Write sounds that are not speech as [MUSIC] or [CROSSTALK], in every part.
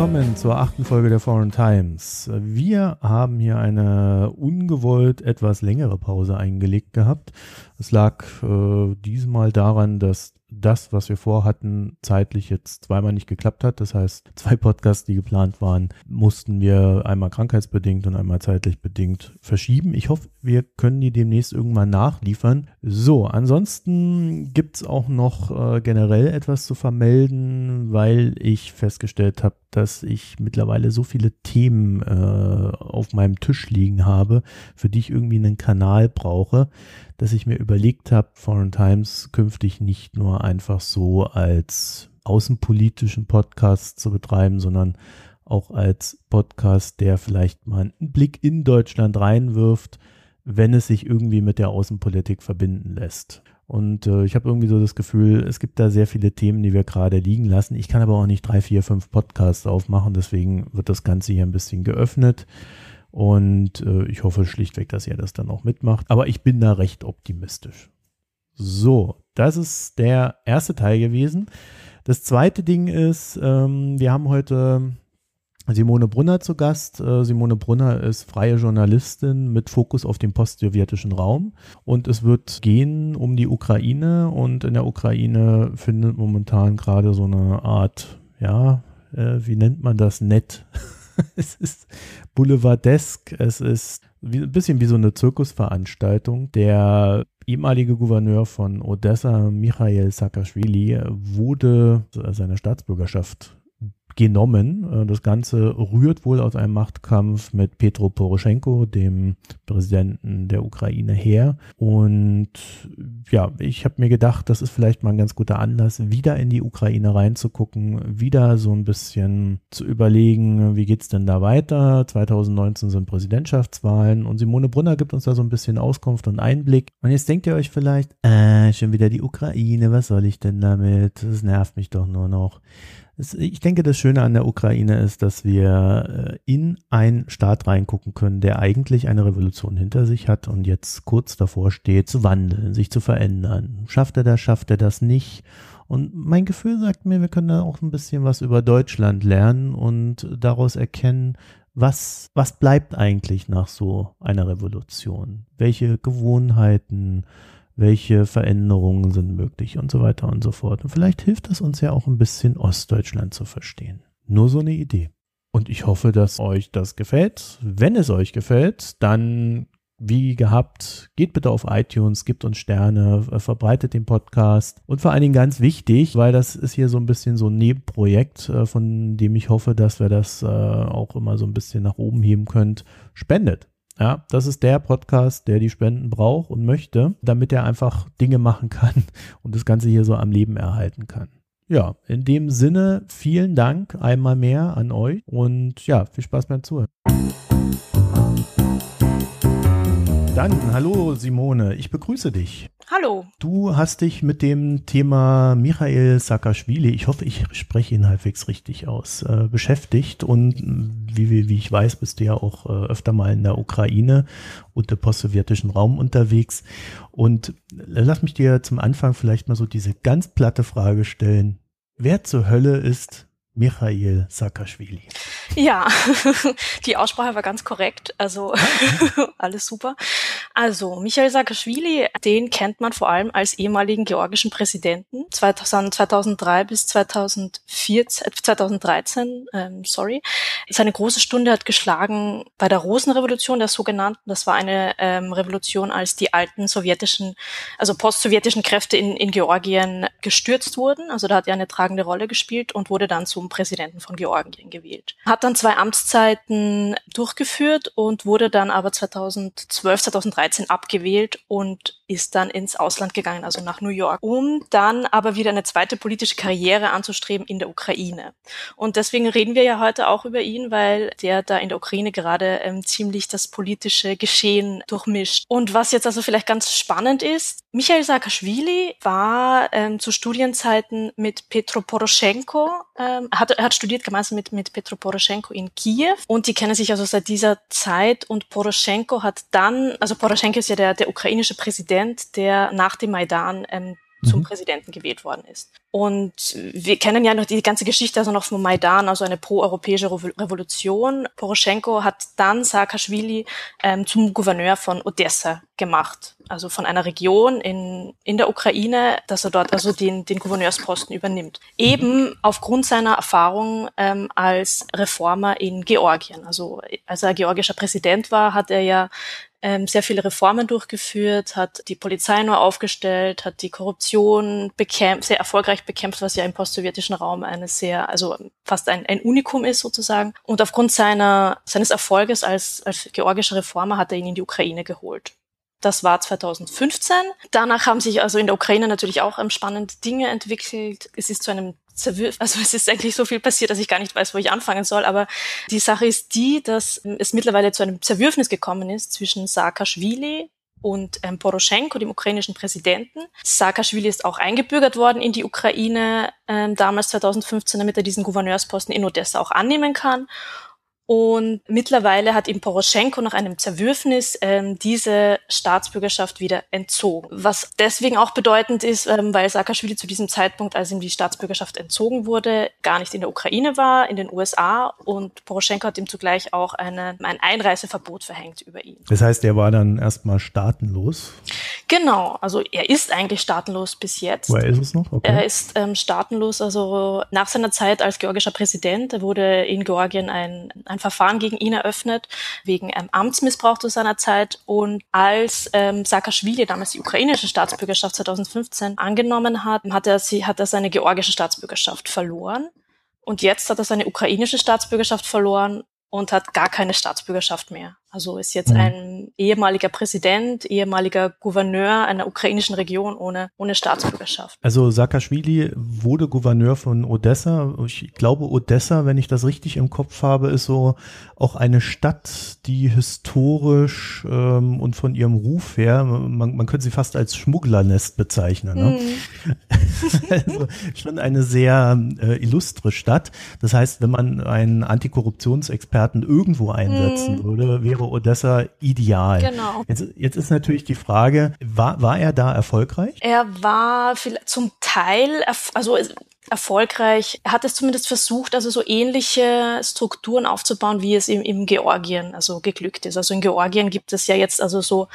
Willkommen zur achten Folge der Foreign Times. Wir haben hier eine ungewollt etwas längere Pause eingelegt gehabt. Es lag äh, diesmal daran, dass das, was wir vorhatten, zeitlich jetzt zweimal nicht geklappt hat. Das heißt, [LAUGHS] zwei Podcasts, die geplant waren, mussten wir einmal krankheitsbedingt und einmal zeitlich bedingt verschieben. Ich hoffe, wir können die demnächst irgendwann nachliefern. So, ansonsten gibt's auch noch äh, generell etwas zu vermelden, weil ich festgestellt habe, dass ich mittlerweile so viele Themen äh, auf meinem Tisch liegen habe, für die ich irgendwie einen Kanal brauche, dass ich mir überlegt habe, Foreign Times künftig nicht nur einfach so als außenpolitischen Podcast zu betreiben, sondern auch als Podcast, der vielleicht mal einen Blick in Deutschland reinwirft, wenn es sich irgendwie mit der Außenpolitik verbinden lässt. Und äh, ich habe irgendwie so das Gefühl, es gibt da sehr viele Themen, die wir gerade liegen lassen. Ich kann aber auch nicht drei, vier, fünf Podcasts aufmachen, deswegen wird das Ganze hier ein bisschen geöffnet. Und äh, ich hoffe schlichtweg, dass ihr das dann auch mitmacht. Aber ich bin da recht optimistisch. So, das ist der erste Teil gewesen. Das zweite Ding ist, ähm, wir haben heute Simone Brunner zu Gast. Äh, Simone Brunner ist freie Journalistin mit Fokus auf den postsowjetischen Raum. Und es wird gehen um die Ukraine. Und in der Ukraine findet momentan gerade so eine Art, ja, äh, wie nennt man das, nett. [LAUGHS] [LAUGHS] es ist boulevardesk. Es ist wie, ein bisschen wie so eine Zirkusveranstaltung. Der ehemalige Gouverneur von Odessa, Michael Saakashvili, wurde seiner Staatsbürgerschaft genommen. Äh, das Ganze rührt wohl aus einem Machtkampf mit Petro Poroschenko, dem Präsidenten der Ukraine, her. Und ja, ich habe mir gedacht, das ist vielleicht mal ein ganz guter Anlass, wieder in die Ukraine reinzugucken, wieder so ein bisschen zu überlegen, wie geht's denn da weiter? 2019 sind Präsidentschaftswahlen und Simone Brunner gibt uns da so ein bisschen Auskunft und Einblick. Und jetzt denkt ihr euch vielleicht, äh, schon wieder die Ukraine, was soll ich denn damit? Das nervt mich doch nur noch ich denke, das Schöne an der Ukraine ist, dass wir äh, in einen Staat reingucken können, der eigentlich eine Revolution hinter sich hat und jetzt kurz davor steht, zu wandeln, sich zu verändern. Schafft er das, schafft er das nicht? Und mein Gefühl sagt mir, wir können da auch ein bisschen was über Deutschland lernen und daraus erkennen, was, was bleibt eigentlich nach so einer Revolution? Welche Gewohnheiten, welche Veränderungen sind möglich und so weiter und so fort. Und vielleicht hilft das uns ja auch ein bisschen Ostdeutschland zu verstehen. Nur so eine Idee. Und ich hoffe, dass euch das gefällt. Wenn es euch gefällt, dann wie gehabt, geht bitte auf iTunes, gibt uns Sterne, verbreitet den Podcast und vor allen Dingen ganz wichtig, weil das ist hier so ein bisschen so ein Nebenprojekt, äh, von dem ich hoffe, dass wir das äh, auch immer so ein bisschen nach oben heben könnt, spendet. Ja, das ist der Podcast, der die Spenden braucht und möchte, damit er einfach Dinge machen kann [LAUGHS] und das Ganze hier so am Leben erhalten kann. Ja, in dem Sinne, vielen Dank einmal mehr an euch und ja, viel Spaß beim Zuhören. Dann, hallo Simone, ich begrüße dich. Hallo. Du hast dich mit dem Thema Michael Saakashvili, ich hoffe, ich spreche ihn halbwegs richtig aus, äh, beschäftigt und wie, wie ich weiß, bist du ja auch äh, öfter mal in der Ukraine und im postsowjetischen Raum unterwegs. Und lass mich dir zum Anfang vielleicht mal so diese ganz platte Frage stellen. Wer zur Hölle ist Michail Saakashvili. Ja, [LAUGHS] die Aussprache war ganz korrekt, also [LAUGHS] alles super. Also Michail Saakashvili, den kennt man vor allem als ehemaligen georgischen Präsidenten 2003 bis 2014, 2013, äh, ähm, sorry. Seine große Stunde hat geschlagen bei der Rosenrevolution, der sogenannten. Das war eine ähm, Revolution, als die alten sowjetischen, also postsowjetischen Kräfte in, in Georgien gestürzt wurden. Also da hat er eine tragende Rolle gespielt und wurde dann zum Präsidenten von Georgien gewählt. Hat dann zwei Amtszeiten durchgeführt und wurde dann aber 2012, 2013 abgewählt und ist dann ins Ausland gegangen, also nach New York, um dann aber wieder eine zweite politische Karriere anzustreben in der Ukraine. Und deswegen reden wir ja heute auch über ihn, weil der da in der Ukraine gerade ähm, ziemlich das politische Geschehen durchmischt. Und was jetzt also vielleicht ganz spannend ist, Michael Saakashvili war ähm, zu Studienzeiten mit Petro Poroschenko, ähm, hat, hat studiert gemeinsam mit, mit Petro Poroschenko in Kiew und die kennen sich also seit dieser Zeit und Poroschenko hat dann, also Poroschenko ist ja der, der ukrainische Präsident, der nach dem Maidan ähm, zum mhm. Präsidenten gewählt worden ist. Und wir kennen ja noch die ganze Geschichte also noch vom Maidan, also eine pro-europäische Revolution. Poroschenko hat dann Saakashvili ähm, zum Gouverneur von Odessa gemacht, also von einer Region in, in der Ukraine, dass er dort also den, den Gouverneursposten übernimmt. Eben aufgrund seiner Erfahrung ähm, als Reformer in Georgien. Also als er georgischer Präsident war, hat er ja ähm, sehr viele Reformen durchgeführt, hat die Polizei neu aufgestellt, hat die Korruption bekämpft, sehr erfolgreich bekämpft, was ja im postsowjetischen Raum eine sehr, also fast ein, ein Unikum ist sozusagen. Und aufgrund seiner, seines Erfolges als, als georgischer Reformer hat er ihn in die Ukraine geholt. Das war 2015. Danach haben sich also in der Ukraine natürlich auch ähm, spannende Dinge entwickelt. Es ist zu einem Zerwürf, also es ist eigentlich so viel passiert, dass ich gar nicht weiß, wo ich anfangen soll. Aber die Sache ist die, dass es mittlerweile zu einem Zerwürfnis gekommen ist zwischen Saakashvili und ähm, Poroschenko, dem ukrainischen Präsidenten. Saakashvili ist auch eingebürgert worden in die Ukraine ähm, damals 2015, damit er diesen Gouverneursposten in Odessa auch annehmen kann. Und mittlerweile hat ihm Poroschenko nach einem Zerwürfnis ähm, diese Staatsbürgerschaft wieder entzogen. Was deswegen auch bedeutend ist, ähm, weil Saakashvili zu diesem Zeitpunkt, als ihm die Staatsbürgerschaft entzogen wurde, gar nicht in der Ukraine war, in den USA. Und Poroschenko hat ihm zugleich auch eine, ein Einreiseverbot verhängt über ihn. Das heißt, er war dann erstmal staatenlos? Genau, also er ist eigentlich staatenlos bis jetzt. Woher ist es noch? Okay. Er ist ähm, staatenlos, also nach seiner Zeit als georgischer Präsident wurde in Georgien ein, ein Verfahren gegen ihn eröffnet, wegen ähm, Amtsmissbrauch zu seiner Zeit. Und als ähm, Saakashvili damals die ukrainische Staatsbürgerschaft 2015 angenommen hat, hat er, sie, hat er seine georgische Staatsbürgerschaft verloren. Und jetzt hat er seine ukrainische Staatsbürgerschaft verloren und hat gar keine Staatsbürgerschaft mehr. Also ist jetzt mhm. ein ehemaliger Präsident, ehemaliger Gouverneur einer ukrainischen Region ohne, ohne Staatsbürgerschaft. Also Saakashvili wurde Gouverneur von Odessa. Ich glaube, Odessa, wenn ich das richtig im Kopf habe, ist so auch eine Stadt, die historisch ähm, und von ihrem Ruf her, man, man könnte sie fast als Schmugglernest bezeichnen. Ne? Mhm. [LAUGHS] also schon eine sehr äh, illustre Stadt. Das heißt, wenn man einen Antikorruptionsexperten irgendwo einsetzen mhm. würde, wäre wäre Odessa ideal. Genau. Jetzt, jetzt ist natürlich die Frage, war, war er da erfolgreich? Er war zum Teil, also erfolgreich. Er hat es zumindest versucht, also so ähnliche Strukturen aufzubauen, wie es im, im Georgien also geglückt ist. Also in Georgien gibt es ja jetzt also so,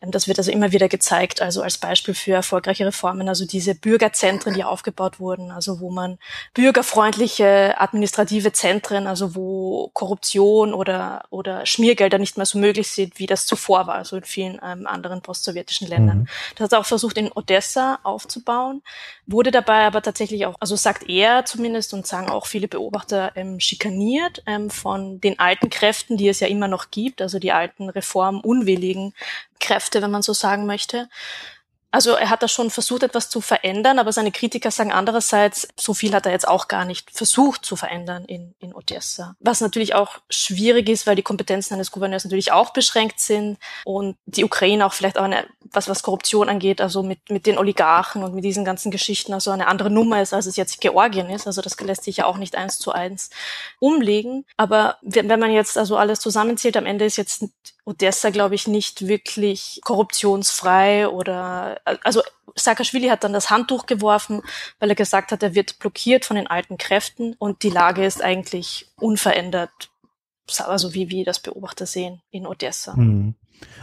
ähm, das wird also immer wieder gezeigt, also als Beispiel für erfolgreiche Reformen, also diese Bürgerzentren, die aufgebaut wurden, also wo man bürgerfreundliche administrative Zentren, also wo Korruption oder, oder Schmiergelder nicht mehr so möglich sind, wie das zuvor war, also in vielen ähm, anderen postsowjetischen Ländern. Mhm. Das hat er auch versucht, in Odessa aufzubauen, wurde dabei aber tatsächlich auch, also sagt er zumindest und sagen auch viele Beobachter, ähm, schikaniert ähm, von den alten Kräften, die es ja immer noch gibt, also die alten reformunwilligen Kräfte, wenn man so sagen möchte. Also er hat da schon versucht, etwas zu verändern, aber seine Kritiker sagen andererseits, so viel hat er jetzt auch gar nicht versucht zu verändern in, in Odessa. Was natürlich auch schwierig ist, weil die Kompetenzen eines Gouverneurs natürlich auch beschränkt sind und die Ukraine auch vielleicht auch eine, was, was Korruption angeht, also mit, mit den Oligarchen und mit diesen ganzen Geschichten, also eine andere Nummer ist, als es jetzt Georgien ist. Also das lässt sich ja auch nicht eins zu eins umlegen. Aber wenn, wenn man jetzt also alles zusammenzählt, am Ende ist jetzt Odessa, glaube ich, nicht wirklich korruptionsfrei oder also Saakashvili hat dann das Handtuch geworfen, weil er gesagt hat, er wird blockiert von den alten Kräften und die Lage ist eigentlich unverändert, also wie wir das Beobachter sehen in Odessa. Mhm.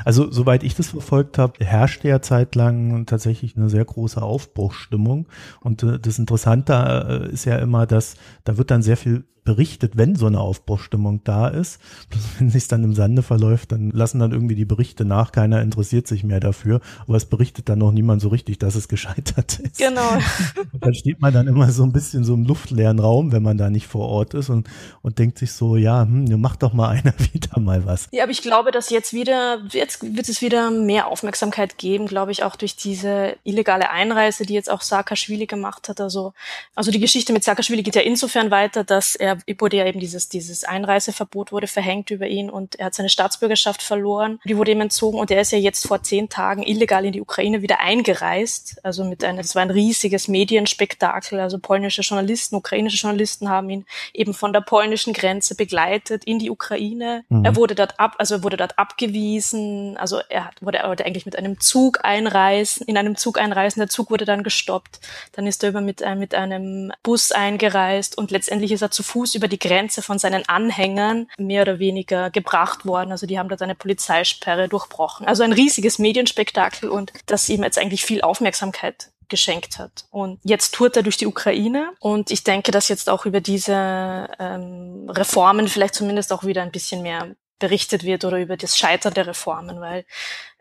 Also soweit ich das verfolgt habe, herrschte ja zeitlang tatsächlich eine sehr große Aufbruchsstimmung. Und äh, das Interessante äh, ist ja immer, dass da wird dann sehr viel berichtet, wenn so eine Aufbruchstimmung da ist. Bloß [LAUGHS] wenn sich dann im Sande verläuft, dann lassen dann irgendwie die Berichte nach, keiner interessiert sich mehr dafür, aber es berichtet dann noch niemand so richtig, dass es gescheitert ist. Genau. [LAUGHS] dann steht man dann immer so ein bisschen so im luftleeren Raum, wenn man da nicht vor Ort ist und, und denkt sich so, ja, hm, mach doch mal [LAUGHS] einer wieder mal was. Ja, aber ich glaube, dass jetzt wieder, jetzt wird es wieder mehr Aufmerksamkeit geben, glaube ich, auch durch diese illegale Einreise, die jetzt auch Saakashvili gemacht hat. Also, also die Geschichte mit Saakashvili geht ja insofern weiter, dass er wurde ja eben dieses, dieses Einreiseverbot wurde verhängt über ihn und er hat seine Staatsbürgerschaft verloren. Die wurde ihm entzogen und er ist ja jetzt vor zehn Tagen illegal in die Ukraine wieder eingereist. Also mit einer, das war ein riesiges Medienspektakel. Also polnische Journalisten, ukrainische Journalisten haben ihn eben von der polnischen Grenze begleitet in die Ukraine. Mhm. Er wurde dort ab, also er wurde dort abgewiesen Grenzen, also er wurde, er eigentlich mit einem Zug einreisen, in einem Zug einreisen, der Zug wurde dann gestoppt, dann ist er über mit, äh, mit einem Bus eingereist und letztendlich ist er zu Fuß über die Grenze von seinen Anhängern mehr oder weniger gebracht worden, also die haben dort eine Polizeisperre durchbrochen. Also ein riesiges Medienspektakel und das ihm jetzt eigentlich viel Aufmerksamkeit geschenkt hat. Und jetzt tourt er durch die Ukraine und ich denke, dass jetzt auch über diese ähm, Reformen vielleicht zumindest auch wieder ein bisschen mehr berichtet wird oder über das Scheitern der Reformen, weil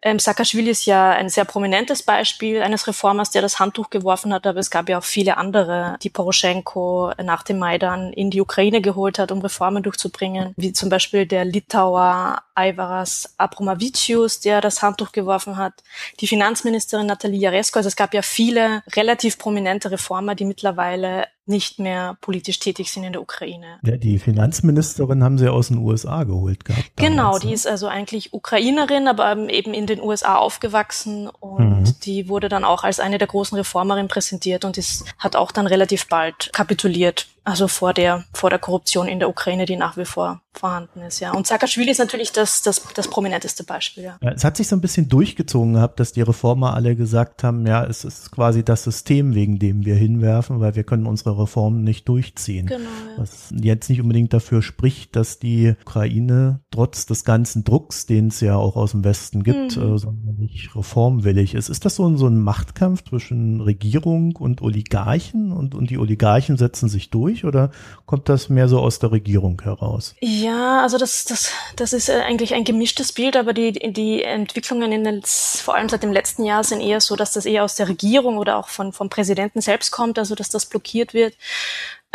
ähm, Saakashvili ist ja ein sehr prominentes Beispiel eines Reformers, der das Handtuch geworfen hat, aber es gab ja auch viele andere, die Poroschenko nach dem Maidan in die Ukraine geholt hat, um Reformen durchzubringen, wie zum Beispiel der Litauer Aivaras Abromavicius, der das Handtuch geworfen hat, die Finanzministerin Natalia Jaresko. Also es gab ja viele relativ prominente Reformer, die mittlerweile nicht mehr politisch tätig sind in der Ukraine. Ja, die Finanzministerin haben sie aus den USA geholt gehabt. Genau, damals, die ne? ist also eigentlich Ukrainerin, aber eben in den USA aufgewachsen und mhm. die wurde dann auch als eine der großen Reformerinnen präsentiert und ist, hat auch dann relativ bald kapituliert also vor der, vor der Korruption in der Ukraine, die nach wie vor vorhanden ist, ja. Und Saakashvili ist natürlich das, das, das prominenteste Beispiel, ja. Es hat sich so ein bisschen durchgezogen gehabt, dass die Reformer alle gesagt haben, ja, es ist quasi das System, wegen dem wir hinwerfen, weil wir können unsere Reformen nicht durchziehen. Genau, ja. Was jetzt nicht unbedingt dafür spricht, dass die Ukraine trotz des ganzen Drucks, den es ja auch aus dem Westen gibt, mhm. äh, sondern nicht reformwillig ist. Ist das so ein, so ein Machtkampf zwischen Regierung und Oligarchen und, und die Oligarchen setzen sich durch? Durch oder kommt das mehr so aus der Regierung heraus? Ja, also das, das, das ist äh, eigentlich ein gemischtes Bild, aber die, die Entwicklungen in den, vor allem seit dem letzten Jahr sind eher so, dass das eher aus der Regierung oder auch von, vom Präsidenten selbst kommt, also dass das blockiert wird.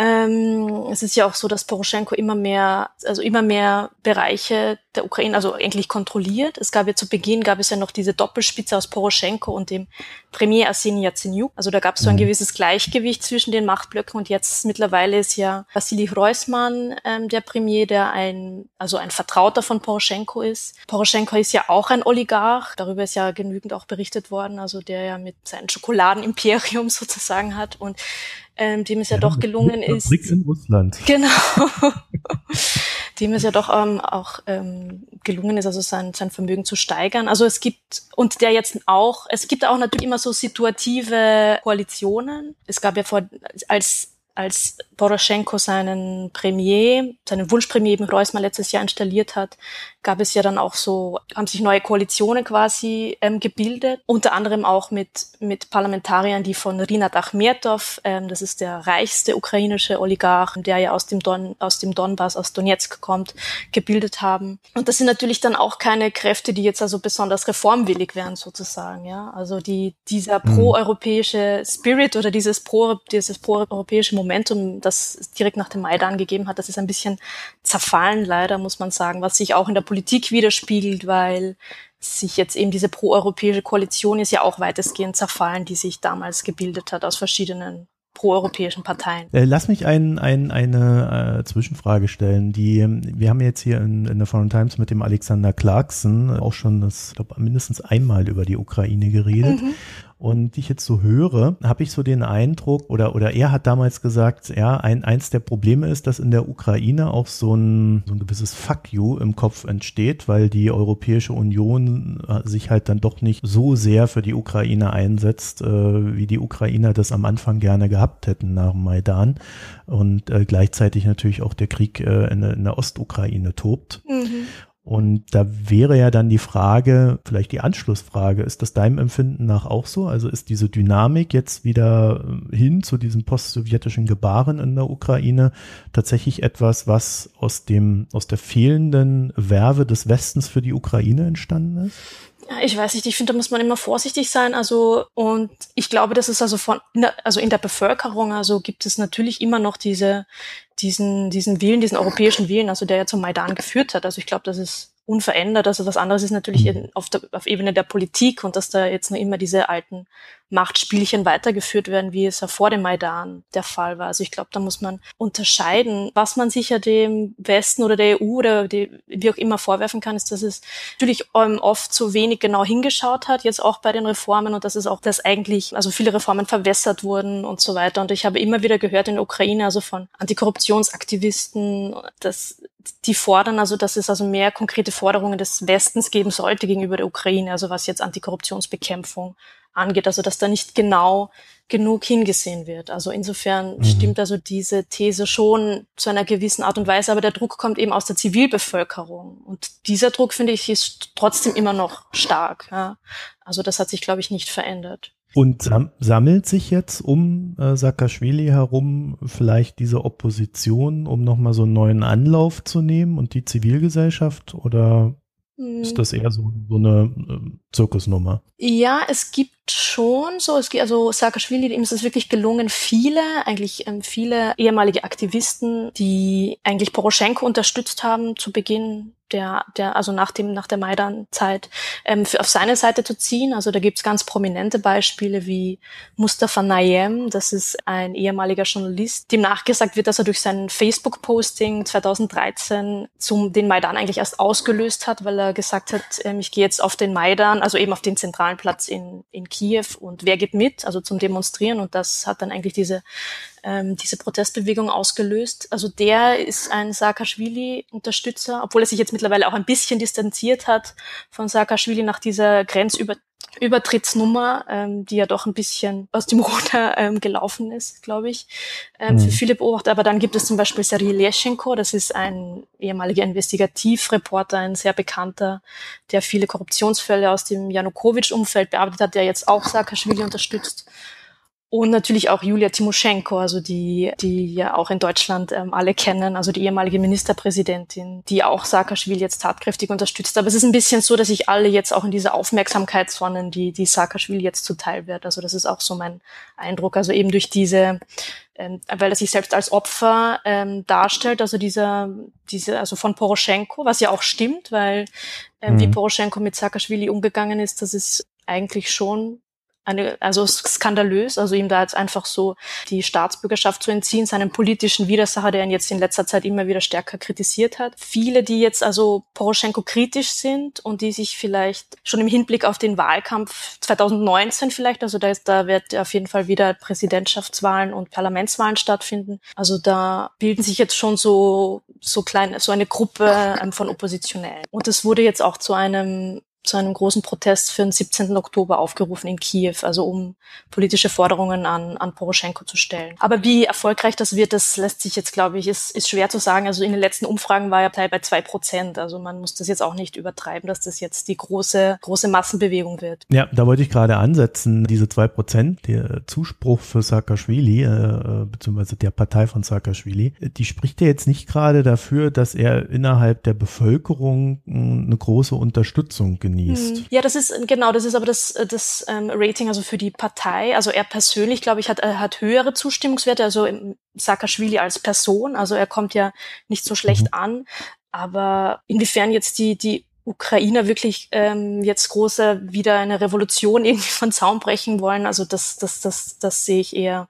Ähm, es ist ja auch so, dass Poroschenko immer mehr, also immer mehr Bereiche der Ukraine, also eigentlich kontrolliert. Es gab ja zu Beginn, gab es ja noch diese Doppelspitze aus Poroschenko und dem Premier Arseni Yatsenyuk. Also da gab es so ein mhm. gewisses Gleichgewicht zwischen den Machtblöcken und jetzt mittlerweile ist ja Vassili Hreusmann ähm, der Premier, der ein, also ein Vertrauter von Poroschenko ist. Poroschenko ist ja auch ein Oligarch, darüber ist ja genügend auch berichtet worden, also der ja mit seinem Schokoladenimperium [LAUGHS] sozusagen hat und ähm, dem es ja, ja doch gelungen ist. in Russland. Genau. [LAUGHS] dem es ja doch ähm, auch ähm, gelungen ist, also sein, sein Vermögen zu steigern. Also es gibt, und der jetzt auch, es gibt auch natürlich immer so situative Koalitionen. Es gab ja vor, als als Poroschenko seinen Premier, seinen Wunschpremier eben Reusmann letztes Jahr installiert hat, gab es ja dann auch so, haben sich neue Koalitionen quasi ähm, gebildet, unter anderem auch mit, mit Parlamentariern, die von Rinat Achmetov, ähm, das ist der reichste ukrainische Oligarch, der ja aus dem, Don, aus dem Donbass, aus Donetsk kommt, gebildet haben. Und das sind natürlich dann auch keine Kräfte, die jetzt also besonders reformwillig wären sozusagen, ja. Also die, dieser mhm. pro-europäische Spirit oder dieses pro, dieses pro-europäische Momentum, das direkt nach dem Maidan gegeben hat, das ist ein bisschen zerfallen leider, muss man sagen, was sich auch in der Politik widerspiegelt, weil sich jetzt eben diese proeuropäische Koalition ist ja auch weitestgehend zerfallen, die sich damals gebildet hat aus verschiedenen proeuropäischen Parteien. Äh, lass mich ein, ein, eine äh, Zwischenfrage stellen. Die, wir haben jetzt hier in, in der Foreign Times mit dem Alexander Clarkson auch schon das, glaub, mindestens einmal über die Ukraine geredet. Mhm. Und ich jetzt so höre, habe ich so den Eindruck, oder, oder er hat damals gesagt, ja, ein, eins der Probleme ist, dass in der Ukraine auch so ein, so ein gewisses Fuck you im Kopf entsteht, weil die Europäische Union äh, sich halt dann doch nicht so sehr für die Ukraine einsetzt, äh, wie die Ukrainer das am Anfang gerne gehabt hätten nach dem Maidan. Und äh, gleichzeitig natürlich auch der Krieg äh, in, in der Ostukraine tobt. Mhm. Und da wäre ja dann die Frage, vielleicht die Anschlussfrage, ist das deinem Empfinden nach auch so? Also ist diese Dynamik jetzt wieder äh, hin zu diesem postsowjetischen Gebaren in der Ukraine tatsächlich etwas, was aus dem, aus der fehlenden Werbe des Westens für die Ukraine entstanden ist? Ich weiß nicht, ich finde, da muss man immer vorsichtig sein. Also, und ich glaube, dass es also von, also in der Bevölkerung, also gibt es natürlich immer noch diese, diesen, diesen Willen, diesen europäischen Willen, also der ja zum Maidan geführt hat. Also ich glaube, das ist unverändert. Also was anderes ist natürlich mhm. auf, der, auf Ebene der Politik und dass da jetzt nur immer diese alten Machtspielchen weitergeführt werden, wie es ja vor dem Maidan der Fall war. Also ich glaube, da muss man unterscheiden. Was man sicher dem Westen oder der EU oder die, wie auch immer vorwerfen kann, ist, dass es natürlich ähm, oft so wenig genau hingeschaut hat, jetzt auch bei den Reformen und dass es auch, dass eigentlich, also viele Reformen verwässert wurden und so weiter. Und ich habe immer wieder gehört in der Ukraine, also von Antikorruptionsaktivisten, dass die fordern also, dass es also mehr konkrete Forderungen des Westens geben sollte gegenüber der Ukraine, also was jetzt Antikorruptionsbekämpfung angeht, also dass da nicht genau genug hingesehen wird. Also insofern mhm. stimmt also diese These schon zu einer gewissen Art und Weise, aber der Druck kommt eben aus der Zivilbevölkerung und dieser Druck finde ich ist trotzdem immer noch stark. Ja. Also das hat sich glaube ich nicht verändert. Und sam sammelt sich jetzt um äh, Saakashvili herum vielleicht diese Opposition, um nochmal so einen neuen Anlauf zu nehmen und die Zivilgesellschaft? Oder hm. ist das eher so, so eine äh, Zirkusnummer? Ja, es gibt schon so. Es gibt also Saakashvili, ihm ist es wirklich gelungen, viele, eigentlich ähm, viele ehemalige Aktivisten, die eigentlich Poroschenko unterstützt haben zu Beginn der, der, also nach dem, nach der Maidan-Zeit, ähm, für, auf seine Seite zu ziehen. Also da gibt's ganz prominente Beispiele wie Mustafa Nayem, das ist ein ehemaliger Journalist, dem nachgesagt wird, dass er durch sein Facebook-Posting 2013 zum, den Maidan eigentlich erst ausgelöst hat, weil er gesagt hat, ähm, ich gehe jetzt auf den Maidan, also eben auf den zentralen Platz in, in Kiew. Und wer geht mit, also zum Demonstrieren. Und das hat dann eigentlich diese ähm, diese Protestbewegung ausgelöst. Also der ist ein Saakashvili-Unterstützer, obwohl er sich jetzt mittlerweile auch ein bisschen distanziert hat von Saakashvili nach dieser Grenzüber Übertrittsnummer, ähm, die ja doch ein bisschen aus dem [LAUGHS] Ruder ähm, gelaufen ist, glaube ich, ähm, mhm. für viele Beobachter. Aber dann gibt es zum Beispiel Sergei Leschenko, das ist ein ehemaliger Investigativreporter, ein sehr bekannter, der viele Korruptionsfälle aus dem Janukowitsch-Umfeld bearbeitet hat, der jetzt auch Saakashvili unterstützt. Und natürlich auch Julia Timoschenko, also die, die ja auch in Deutschland ähm, alle kennen, also die ehemalige Ministerpräsidentin, die auch Saakashvili jetzt tatkräftig unterstützt. Aber es ist ein bisschen so, dass sich alle jetzt auch in diese Aufmerksamkeit sonnen, die, die Saakashvili jetzt zuteil wird. Also das ist auch so mein Eindruck. Also eben durch diese, ähm, weil er sich selbst als Opfer ähm, darstellt, also dieser, diese, also von Poroschenko, was ja auch stimmt, weil ähm, mhm. wie Poroschenko mit Saakashvili umgegangen ist, das ist eigentlich schon eine, also skandalös, also ihm da jetzt einfach so die Staatsbürgerschaft zu entziehen, seinen politischen Widersacher, der ihn jetzt in letzter Zeit immer wieder stärker kritisiert hat. Viele, die jetzt also Poroschenko kritisch sind und die sich vielleicht schon im Hinblick auf den Wahlkampf 2019 vielleicht, also da, ist, da wird auf jeden Fall wieder Präsidentschaftswahlen und Parlamentswahlen stattfinden. Also da bilden sich jetzt schon so so kleine, so eine Gruppe ähm, von Oppositionellen. Und es wurde jetzt auch zu einem zu einem großen Protest für den 17. Oktober aufgerufen in Kiew, also um politische Forderungen an, an Poroschenko zu stellen. Aber wie erfolgreich das wird, das lässt sich jetzt, glaube ich, ist, ist schwer zu sagen. Also in den letzten Umfragen war er bei zwei Prozent. Also man muss das jetzt auch nicht übertreiben, dass das jetzt die große, große Massenbewegung wird. Ja, da wollte ich gerade ansetzen. Diese zwei Prozent, der Zuspruch für Saakashvili, äh, beziehungsweise der Partei von Saakashvili, die spricht ja jetzt nicht gerade dafür, dass er innerhalb der Bevölkerung eine große Unterstützung genießt. Hm. Ja, das ist genau, das ist aber das, das ähm, Rating also für die Partei. Also er persönlich, glaube ich, hat, er hat höhere Zustimmungswerte, also Saakashvili als Person. Also er kommt ja nicht so schlecht mhm. an. Aber inwiefern jetzt die, die Ukrainer wirklich ähm, jetzt große wieder eine Revolution [LAUGHS] irgendwie von Zaun brechen wollen, also das, das, das, das sehe ich eher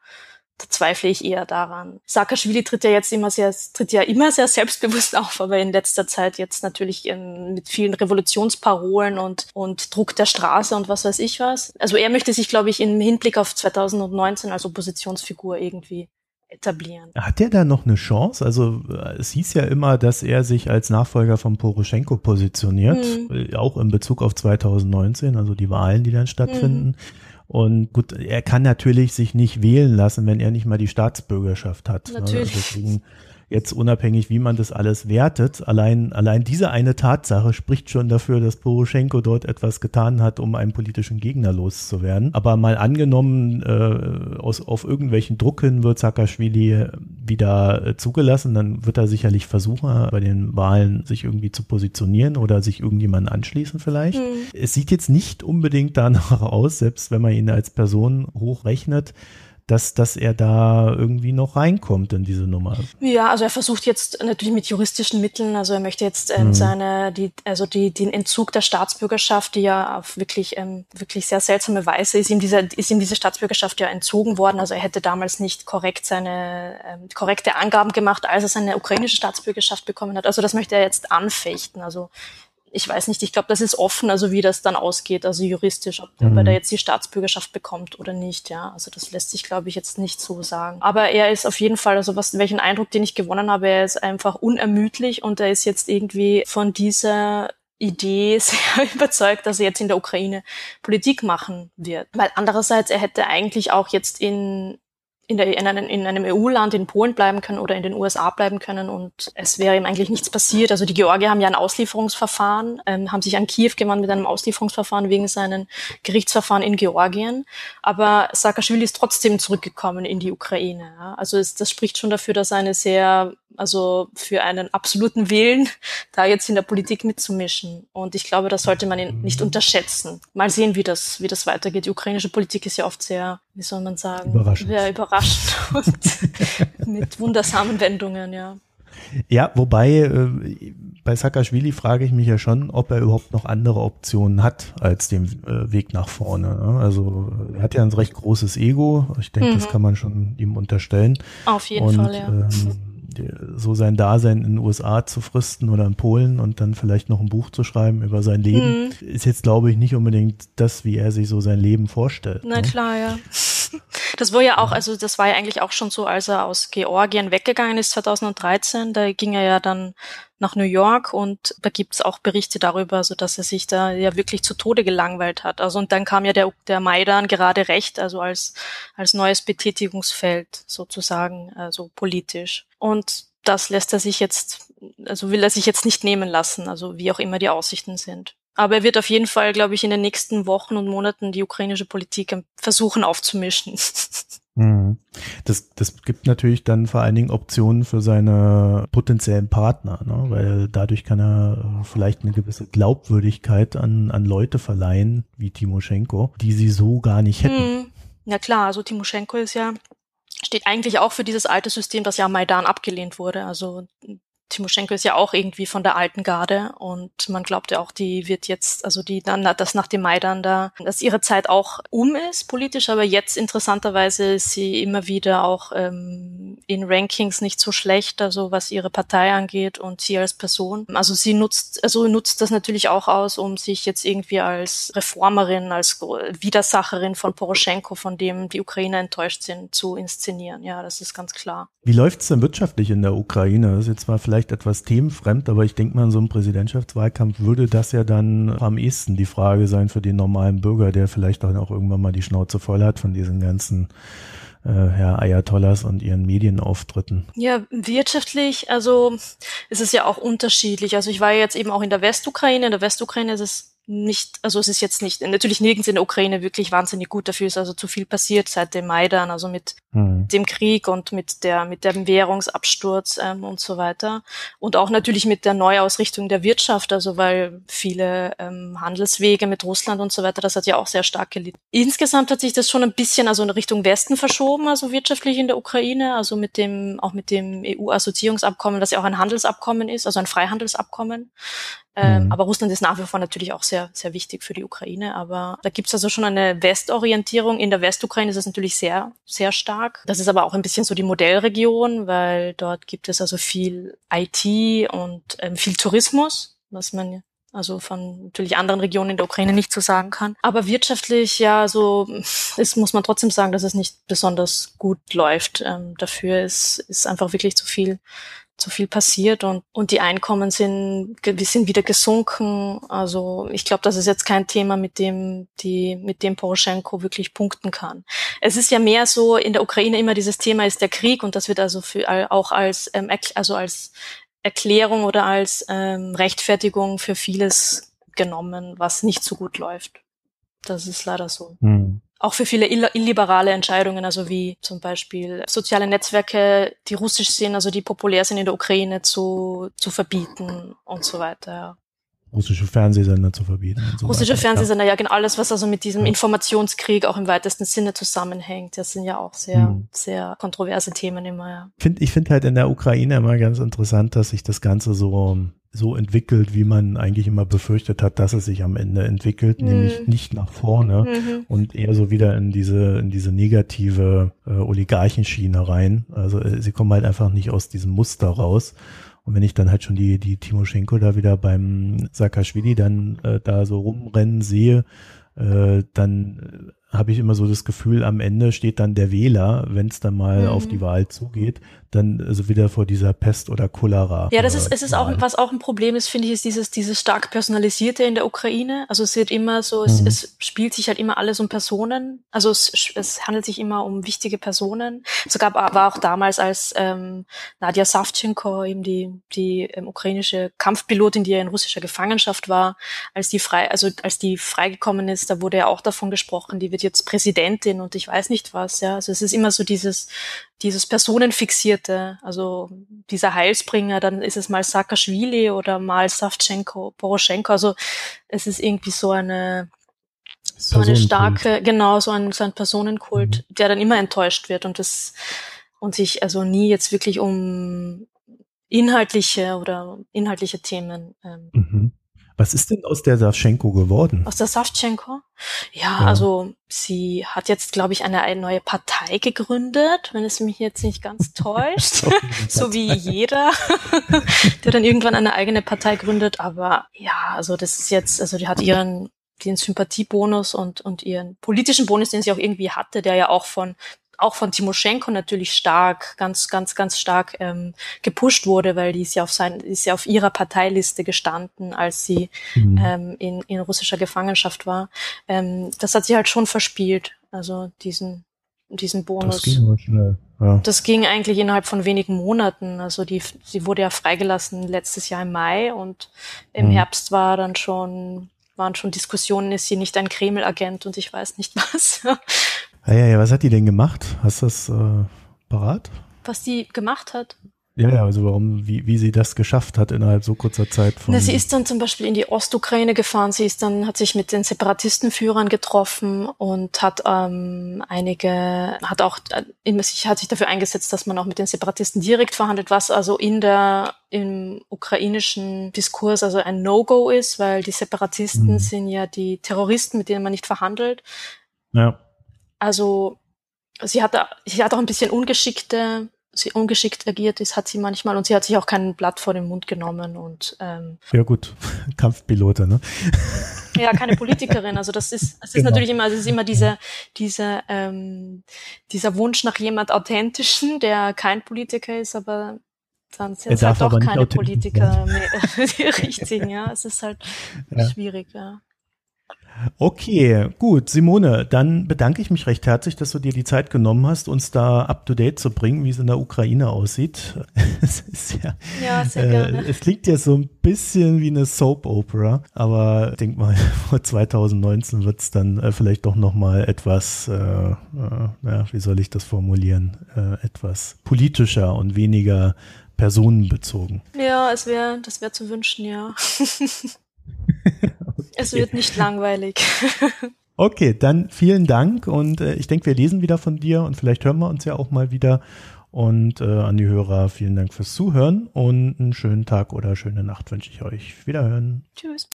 da zweifle ich eher daran. Saakashvili tritt ja jetzt immer sehr, tritt ja immer sehr selbstbewusst auf, aber in letzter Zeit jetzt natürlich in, mit vielen Revolutionsparolen und, und Druck der Straße und was weiß ich was. Also er möchte sich, glaube ich, im Hinblick auf 2019 als Oppositionsfigur irgendwie etablieren. Hat er da noch eine Chance? Also es hieß ja immer, dass er sich als Nachfolger von Poroschenko positioniert, mhm. auch in Bezug auf 2019, also die Wahlen, die dann stattfinden. Mhm. Und gut, er kann natürlich sich nicht wählen lassen, wenn er nicht mal die Staatsbürgerschaft hat. Ne? Natürlich. Also deswegen jetzt unabhängig, wie man das alles wertet, allein, allein diese eine Tatsache spricht schon dafür, dass Poroschenko dort etwas getan hat, um einen politischen Gegner loszuwerden. Aber mal angenommen, äh, aus, auf irgendwelchen Druck hin wird Saakashvili wieder äh, zugelassen, dann wird er sicherlich versuchen, bei den Wahlen sich irgendwie zu positionieren oder sich irgendjemanden anschließen vielleicht. Hm. Es sieht jetzt nicht unbedingt danach aus, selbst wenn man ihn als Person hochrechnet, dass, dass er da irgendwie noch reinkommt in diese Nummer. Ja, also er versucht jetzt natürlich mit juristischen Mitteln, also er möchte jetzt ähm, mhm. seine, die, also die, den Entzug der Staatsbürgerschaft, die ja auf wirklich, ähm, wirklich sehr seltsame Weise ist ihm diese, ist ihm diese Staatsbürgerschaft ja entzogen worden. Also er hätte damals nicht korrekt seine, ähm, korrekte Angaben gemacht, als er seine ukrainische Staatsbürgerschaft bekommen hat. Also das möchte er jetzt anfechten. Also ich weiß nicht, ich glaube, das ist offen, also wie das dann ausgeht, also juristisch, ob, mhm. er da jetzt die Staatsbürgerschaft bekommt oder nicht, ja. Also das lässt sich, glaube ich, jetzt nicht so sagen. Aber er ist auf jeden Fall, also was, welchen Eindruck, den ich gewonnen habe, er ist einfach unermüdlich und er ist jetzt irgendwie von dieser Idee [LAUGHS] sehr überzeugt, dass er jetzt in der Ukraine Politik machen wird. Weil andererseits, er hätte eigentlich auch jetzt in in, der, in einem, in einem EU-Land, in Polen bleiben können oder in den USA bleiben können und es wäre ihm eigentlich nichts passiert. Also die Georgier haben ja ein Auslieferungsverfahren, ähm, haben sich an Kiew gewandt mit einem Auslieferungsverfahren wegen seinen Gerichtsverfahren in Georgien. Aber Saakashvili ist trotzdem zurückgekommen in die Ukraine. Ja. Also es, das spricht schon dafür, dass er eine sehr also für einen absoluten Willen, da jetzt in der Politik mitzumischen. Und ich glaube, das sollte man ihn nicht unterschätzen. Mal sehen, wie das, wie das weitergeht. Die ukrainische Politik ist ja oft sehr, wie soll man sagen, überraschend, sehr überraschend [LAUGHS] und mit wundersamen Wendungen, ja. Ja, wobei äh, bei Saakashvili frage ich mich ja schon, ob er überhaupt noch andere Optionen hat als den äh, Weg nach vorne. Ne? Also er hat ja ein recht großes Ego. Ich denke, mhm. das kann man schon ihm unterstellen. Auf jeden Und, Fall, ja. Ähm, so sein Dasein in den USA zu fristen oder in Polen und dann vielleicht noch ein Buch zu schreiben über sein Leben, mhm. ist jetzt, glaube ich, nicht unbedingt das, wie er sich so sein Leben vorstellt. Na ne? klar, ja. [LAUGHS] Das war ja auch, also das war ja eigentlich auch schon so, als er aus Georgien weggegangen ist 2013, da ging er ja dann nach New York und da gibt's auch Berichte darüber, also dass er sich da ja wirklich zu Tode gelangweilt hat. Also und dann kam ja der, der Maidan gerade recht, also als, als neues Betätigungsfeld sozusagen, also politisch. Und das lässt er sich jetzt, also will er sich jetzt nicht nehmen lassen, also wie auch immer die Aussichten sind. Aber er wird auf jeden Fall, glaube ich, in den nächsten Wochen und Monaten die ukrainische Politik versuchen aufzumischen. [LAUGHS] Mhm. Das, das gibt natürlich dann vor allen Dingen Optionen für seine potenziellen Partner, ne? weil dadurch kann er vielleicht eine gewisse Glaubwürdigkeit an, an Leute verleihen, wie Timoschenko, die sie so gar nicht hätten. Mhm. Ja klar, also Timoschenko ist ja steht eigentlich auch für dieses alte System, das ja Maidan abgelehnt wurde. Also Timoschenko ist ja auch irgendwie von der alten Garde und man glaubt ja auch, die wird jetzt, also die dann, dass nach dem Maidan da, dass ihre Zeit auch um ist politisch, aber jetzt interessanterweise ist sie immer wieder auch ähm, in Rankings nicht so schlecht, also was ihre Partei angeht und sie als Person. Also sie nutzt, also nutzt das natürlich auch aus, um sich jetzt irgendwie als Reformerin, als Widersacherin von Poroschenko, von dem die Ukrainer enttäuscht sind, zu inszenieren. Ja, das ist ganz klar. Wie läuft es denn wirtschaftlich in der Ukraine? Das ist jetzt zwar vielleicht vielleicht etwas themenfremd, aber ich denke mal, in so einem Präsidentschaftswahlkampf würde das ja dann am ehesten die Frage sein für den normalen Bürger, der vielleicht dann auch irgendwann mal die Schnauze voll hat von diesen ganzen äh, Herr Ayatollahs und ihren Medienauftritten. Ja, wirtschaftlich, also es ist ja auch unterschiedlich. Also ich war jetzt eben auch in der Westukraine. In der Westukraine ist es nicht, also es ist jetzt nicht, natürlich nirgends in der Ukraine wirklich wahnsinnig gut dafür ist also zu viel passiert seit dem Maidan, also mit mhm. dem Krieg und mit der, mit dem Währungsabsturz ähm, und so weiter. Und auch natürlich mit der Neuausrichtung der Wirtschaft, also weil viele ähm, Handelswege mit Russland und so weiter, das hat ja auch sehr stark gelitten. Insgesamt hat sich das schon ein bisschen also in Richtung Westen verschoben, also wirtschaftlich in der Ukraine, also mit dem, auch mit dem EU-Assoziierungsabkommen, das ja auch ein Handelsabkommen ist, also ein Freihandelsabkommen. Ähm, mhm. Aber Russland ist nach wie vor natürlich auch sehr, sehr wichtig für die Ukraine. Aber da gibt's also schon eine Westorientierung. In der Westukraine ist es natürlich sehr, sehr stark. Das ist aber auch ein bisschen so die Modellregion, weil dort gibt es also viel IT und ähm, viel Tourismus, was man also von natürlich anderen Regionen in der Ukraine nicht so sagen kann. Aber wirtschaftlich, ja, so ist, muss man trotzdem sagen, dass es nicht besonders gut läuft. Ähm, dafür ist, ist einfach wirklich zu viel zu viel passiert und, und die Einkommen sind, sind wieder gesunken. Also ich glaube, das ist jetzt kein Thema, mit dem die, mit dem Poroschenko wirklich punkten kann. Es ist ja mehr so in der Ukraine immer dieses Thema ist der Krieg und das wird also für, auch als ähm, also als Erklärung oder als ähm, Rechtfertigung für vieles genommen, was nicht so gut läuft. Das ist leider so. Hm auch für viele illiberale Entscheidungen, also wie zum Beispiel soziale Netzwerke, die russisch sind, also die populär sind in der Ukraine, zu, zu verbieten und so weiter. Russische Fernsehsender zu verbieten. So Russische weiter. Fernsehsender, ja, genau alles, was also mit diesem Informationskrieg auch im weitesten Sinne zusammenhängt. Das sind ja auch sehr, hm. sehr kontroverse Themen immer, ja. Find, ich finde halt in der Ukraine immer ganz interessant, dass sich das Ganze so so entwickelt, wie man eigentlich immer befürchtet hat, dass es sich am Ende entwickelt, mhm. nämlich nicht nach vorne mhm. und eher so wieder in diese in diese negative äh, Oligarchenschiene rein. Also äh, sie kommen halt einfach nicht aus diesem Muster raus. Und wenn ich dann halt schon die, die Timoschenko da wieder beim Saakashvili dann äh, da so rumrennen sehe, äh, dann habe ich immer so das Gefühl, am Ende steht dann der Wähler, wenn es dann mal mhm. auf die Wahl zugeht, dann also wieder vor dieser Pest oder Cholera. Ja, das ist, es ist auch, was auch ein Problem ist, finde ich, ist dieses, dieses stark personalisierte in der Ukraine. Also es wird immer so, es, mhm. es spielt sich halt immer alles um Personen. Also es, es handelt sich immer um wichtige Personen. Sogar war auch damals, als ähm, Nadja Savchenko, eben die, die ähm, ukrainische Kampfpilotin, die ja in russischer Gefangenschaft war, als die frei, also als die freigekommen ist, da wurde ja auch davon gesprochen, die wird jetzt Präsidentin und ich weiß nicht was, ja. Also es ist immer so dieses, dieses Personenfixierte, also dieser Heilsbringer, dann ist es mal Saakashvili oder mal Savchenko, Poroschenko, also es ist irgendwie so eine, so eine starke, genau, so ein, so ein Personenkult, mhm. der dann immer enttäuscht wird und das, und sich also nie jetzt wirklich um inhaltliche oder inhaltliche Themen ähm, mhm. Was ist denn aus der Savchenko geworden? Aus der Savchenko? Ja, ja. also sie hat jetzt, glaube ich, eine, eine, neue Partei gegründet, wenn es mich jetzt nicht ganz [LAUGHS] täuscht. so wie jeder, [LAUGHS] der dann irgendwann eine eigene Partei gründet. Aber ja, also das ist jetzt, also die hat ihren den Sympathiebonus und, und ihren politischen Bonus, den sie auch irgendwie hatte, der ja auch von auch von Timoschenko natürlich stark, ganz, ganz, ganz stark ähm, gepusht wurde, weil die ist ja auf sein, ist ja auf ihrer Parteiliste gestanden, als sie mhm. ähm, in, in russischer Gefangenschaft war. Ähm, das hat sie halt schon verspielt, also diesen diesen Bonus. Das ging schnell. Ja. Das ging eigentlich innerhalb von wenigen Monaten. Also die, sie wurde ja freigelassen letztes Jahr im Mai und im mhm. Herbst war dann schon waren schon Diskussionen, ist sie nicht ein Kreml-Agent und ich weiß nicht [LAUGHS] was. Ja, ja, ja, was hat die denn gemacht? Hast du das äh, parat? Was die gemacht hat? Ja, ja, also warum, wie, wie sie das geschafft hat innerhalb so kurzer Zeit. Von Na, sie ist dann zum Beispiel in die Ostukraine gefahren, sie ist dann, hat sich mit den Separatistenführern getroffen und hat ähm, einige, hat auch, äh, sich, hat sich dafür eingesetzt, dass man auch mit den Separatisten direkt verhandelt, was also in der, im ukrainischen Diskurs also ein No-Go ist, weil die Separatisten mhm. sind ja die Terroristen, mit denen man nicht verhandelt. Ja. Also sie hat, sie hat auch ein bisschen ungeschickte, sie ungeschickt agiert ist, hat sie manchmal und sie hat sich auch kein Blatt vor den Mund genommen und ähm, ja gut, [LAUGHS] Kampfpilote, ne? Ja, keine Politikerin. Also das ist, es ist genau. natürlich immer, es ist immer diese, diese, ähm, dieser Wunsch nach jemand Authentischen, der kein Politiker ist, aber dann sind es halt doch keine Politiker mehr, [LAUGHS] die richtigen, ja. Es ist halt ja. schwierig, ja. Okay, gut, Simone, dann bedanke ich mich recht herzlich, dass du dir die Zeit genommen hast, uns da up to date zu bringen, wie es in der Ukraine aussieht. [LAUGHS] es ist ja, ja sehr äh, gerne. Es klingt ja so ein bisschen wie eine Soap Opera, aber ich denke mal, [LAUGHS] vor 2019 wird es dann äh, vielleicht doch nochmal etwas, äh, äh, ja, wie soll ich das formulieren, äh, etwas politischer und weniger personenbezogen. Ja, es wäre, das wäre zu wünschen, ja. [LAUGHS] [LAUGHS] Es wird nicht langweilig. [LAUGHS] okay, dann vielen Dank und äh, ich denke, wir lesen wieder von dir und vielleicht hören wir uns ja auch mal wieder. Und äh, an die Hörer vielen Dank fürs Zuhören und einen schönen Tag oder schöne Nacht wünsche ich euch. Wiederhören. Tschüss.